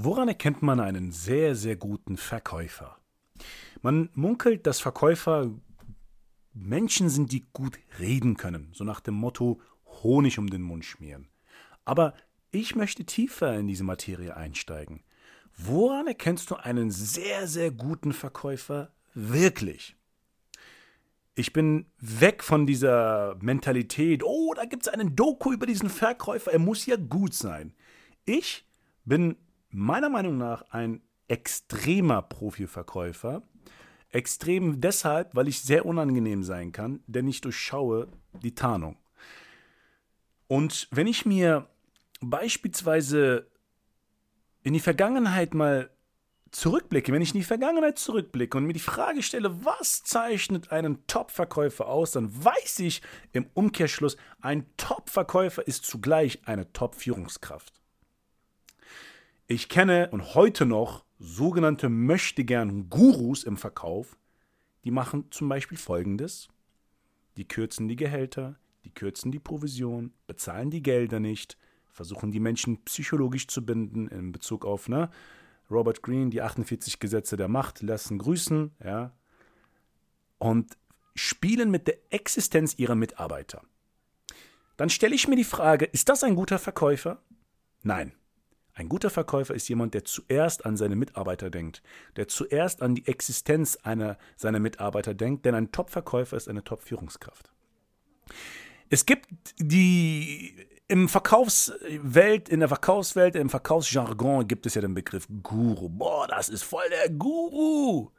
Woran erkennt man einen sehr, sehr guten Verkäufer? Man munkelt, dass Verkäufer Menschen sind, die gut reden können, so nach dem Motto Honig um den Mund schmieren. Aber ich möchte tiefer in diese Materie einsteigen. Woran erkennst du einen sehr, sehr guten Verkäufer wirklich? Ich bin weg von dieser Mentalität, oh, da gibt es einen Doku über diesen Verkäufer, er muss ja gut sein. Ich bin meiner Meinung nach ein extremer Profiverkäufer. Extrem deshalb, weil ich sehr unangenehm sein kann, denn ich durchschaue die Tarnung. Und wenn ich mir beispielsweise in die Vergangenheit mal zurückblicke, wenn ich in die Vergangenheit zurückblicke und mir die Frage stelle, was zeichnet einen Top-Verkäufer aus, dann weiß ich im Umkehrschluss, ein Top-Verkäufer ist zugleich eine Top-Führungskraft. Ich kenne und heute noch sogenannte möchtegern Gurus im Verkauf, die machen zum Beispiel folgendes. Die kürzen die Gehälter, die kürzen die Provision, bezahlen die Gelder nicht, versuchen die Menschen psychologisch zu binden in Bezug auf ne, Robert Greene, die 48 Gesetze der Macht lassen grüßen, ja, und spielen mit der Existenz ihrer Mitarbeiter. Dann stelle ich mir die Frage, ist das ein guter Verkäufer? Nein. Ein guter Verkäufer ist jemand, der zuerst an seine Mitarbeiter denkt, der zuerst an die Existenz einer seiner Mitarbeiter denkt, denn ein Top-Verkäufer ist eine Top-Führungskraft. Es gibt die im Verkaufswelt, in der Verkaufswelt, im Verkaufsjargon gibt es ja den Begriff Guru. Boah, das ist voll der Guru.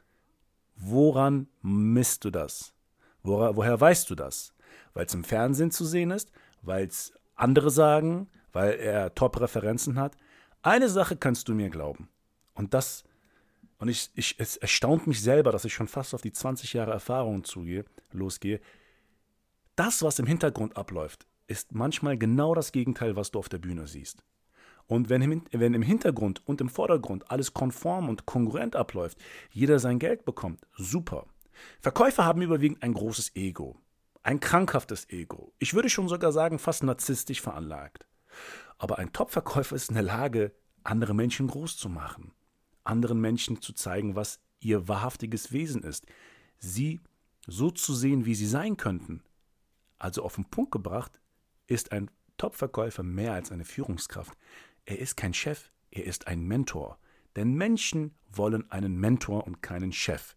Woran misst du das? Woher, woher weißt du das? Weil es im Fernsehen zu sehen ist, weil es andere sagen, weil er Top-Referenzen hat. Eine Sache kannst du mir glauben. Und das, und ich, ich, es erstaunt mich selber, dass ich schon fast auf die 20 Jahre Erfahrung zugehe, losgehe. Das, was im Hintergrund abläuft, ist manchmal genau das Gegenteil, was du auf der Bühne siehst. Und wenn im, wenn im Hintergrund und im Vordergrund alles konform und kongruent abläuft, jeder sein Geld bekommt, super. Verkäufer haben überwiegend ein großes Ego. Ein krankhaftes Ego. Ich würde schon sogar sagen, fast narzisstisch veranlagt. Aber ein Top-Verkäufer ist in der Lage, andere Menschen groß zu machen, anderen Menschen zu zeigen, was ihr wahrhaftiges Wesen ist, sie so zu sehen, wie sie sein könnten. Also auf den Punkt gebracht, ist ein Top-Verkäufer mehr als eine Führungskraft. Er ist kein Chef, er ist ein Mentor. Denn Menschen wollen einen Mentor und keinen Chef.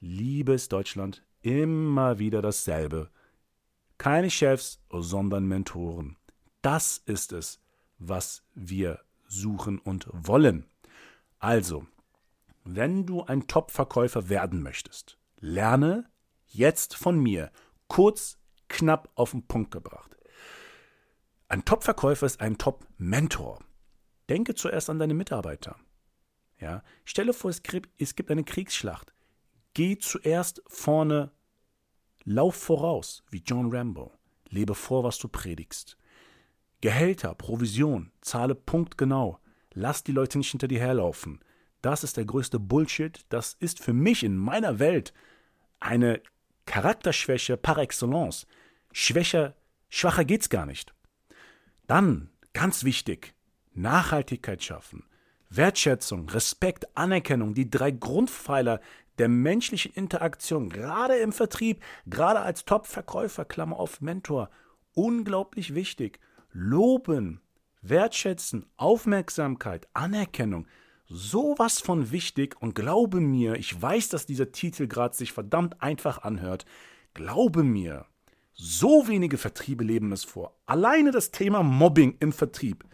Liebes Deutschland, immer wieder dasselbe. Keine Chefs, sondern Mentoren. Das ist es, was wir suchen und wollen. Also, wenn du ein Top-Verkäufer werden möchtest, lerne jetzt von mir, kurz, knapp auf den Punkt gebracht. Ein Top-Verkäufer ist ein Top-Mentor. Denke zuerst an deine Mitarbeiter. Ja, stelle vor, es gibt eine Kriegsschlacht. Geh zuerst vorne, lauf voraus, wie John Rambo. Lebe vor, was du predigst. Gehälter, Provision, zahle punktgenau. Lass die Leute nicht hinter dir herlaufen. Das ist der größte Bullshit. Das ist für mich in meiner Welt eine Charakterschwäche par excellence. Schwächer, schwacher geht's gar nicht. Dann, ganz wichtig, Nachhaltigkeit schaffen. Wertschätzung, Respekt, Anerkennung, die drei Grundpfeiler der menschlichen Interaktion, gerade im Vertrieb, gerade als Top-Verkäufer, Klammer auf Mentor, unglaublich wichtig loben, wertschätzen, Aufmerksamkeit, Anerkennung, sowas von wichtig und glaube mir, ich weiß, dass dieser Titel gerade sich verdammt einfach anhört, glaube mir, so wenige Vertriebe leben es vor. Alleine das Thema Mobbing im Vertrieb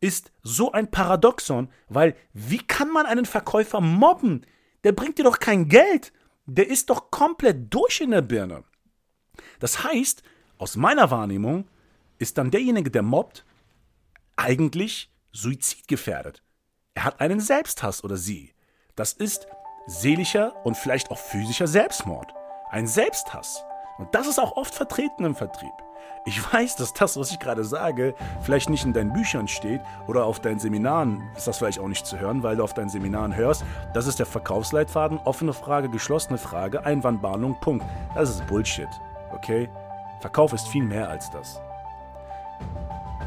ist so ein Paradoxon, weil wie kann man einen Verkäufer mobben? Der bringt dir doch kein Geld. Der ist doch komplett durch in der Birne. Das heißt, aus meiner Wahrnehmung, ist dann derjenige, der mobbt, eigentlich suizidgefährdet. Er hat einen Selbsthass oder sie. Das ist seelischer und vielleicht auch physischer Selbstmord. Ein Selbsthass. Und das ist auch oft vertreten im Vertrieb. Ich weiß, dass das, was ich gerade sage, vielleicht nicht in deinen Büchern steht oder auf deinen Seminaren ist das vielleicht auch nicht zu hören, weil du auf deinen Seminaren hörst, das ist der Verkaufsleitfaden, offene Frage, geschlossene Frage, Einwandbehandlung, Punkt. Das ist Bullshit, okay? Verkauf ist viel mehr als das.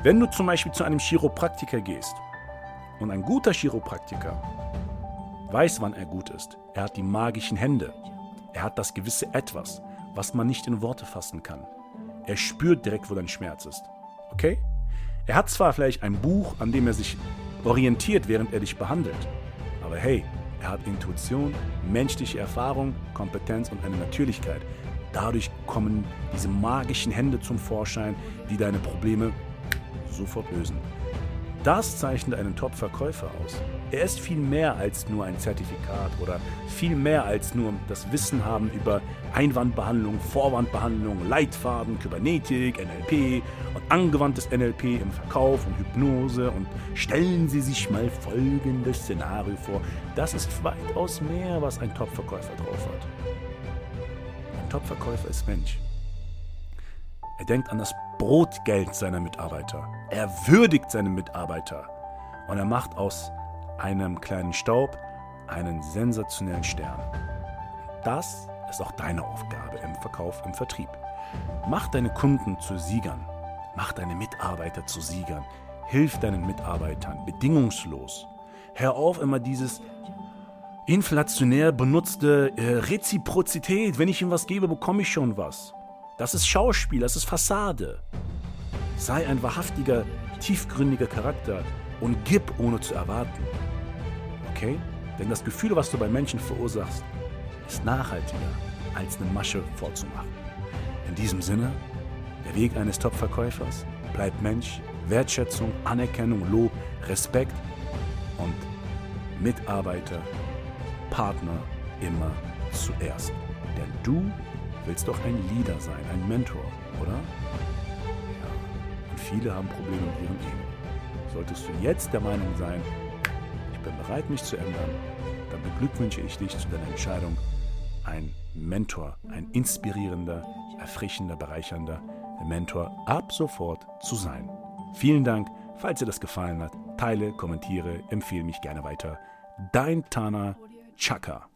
Wenn du zum Beispiel zu einem Chiropraktiker gehst und ein guter Chiropraktiker weiß, wann er gut ist, er hat die magischen Hände, er hat das gewisse Etwas, was man nicht in Worte fassen kann. Er spürt direkt, wo dein Schmerz ist. Okay? Er hat zwar vielleicht ein Buch, an dem er sich orientiert, während er dich behandelt, aber hey, er hat Intuition, menschliche Erfahrung, Kompetenz und eine Natürlichkeit. Dadurch kommen diese magischen Hände zum Vorschein, die deine Probleme sofort lösen. Das zeichnet einen Top-Verkäufer aus. Er ist viel mehr als nur ein Zertifikat oder viel mehr als nur das Wissen haben über Einwandbehandlung, Vorwandbehandlung, Leitfaden, Kybernetik, NLP und angewandtes NLP im Verkauf und Hypnose. Und stellen Sie sich mal folgendes Szenario vor. Das ist weitaus mehr, was ein Top-Verkäufer drauf hat. Ein Top-Verkäufer ist Mensch. Er denkt an das Brotgeld seiner Mitarbeiter. Er würdigt seine Mitarbeiter. Und er macht aus einem kleinen Staub einen sensationellen Stern. Das ist auch deine Aufgabe im Verkauf, im Vertrieb. Mach deine Kunden zu Siegern. Mach deine Mitarbeiter zu Siegern. Hilf deinen Mitarbeitern bedingungslos. Hör auf, immer dieses inflationär benutzte äh, Reziprozität. Wenn ich ihm was gebe, bekomme ich schon was. Das ist Schauspiel, das ist Fassade. Sei ein wahrhaftiger, tiefgründiger Charakter und gib ohne zu erwarten. Okay? Denn das Gefühl, was du bei Menschen verursachst, ist nachhaltiger als eine Masche vorzumachen. In diesem Sinne, der Weg eines Top-Verkäufers bleibt Mensch, Wertschätzung, Anerkennung, Lob, Respekt und Mitarbeiter, Partner immer zuerst. Denn du willst doch ein Leader sein, ein Mentor, oder? Ja. Und viele haben Probleme mit ihrem Ego. Solltest du jetzt der Meinung sein, ich bin bereit, mich zu ändern, dann beglückwünsche ich dich zu deiner Entscheidung, ein Mentor, ein inspirierender, erfrischender, bereichernder Mentor ab sofort zu sein. Vielen Dank. Falls dir das gefallen hat, teile, kommentiere, empfehle mich gerne weiter. Dein Tana Chaka.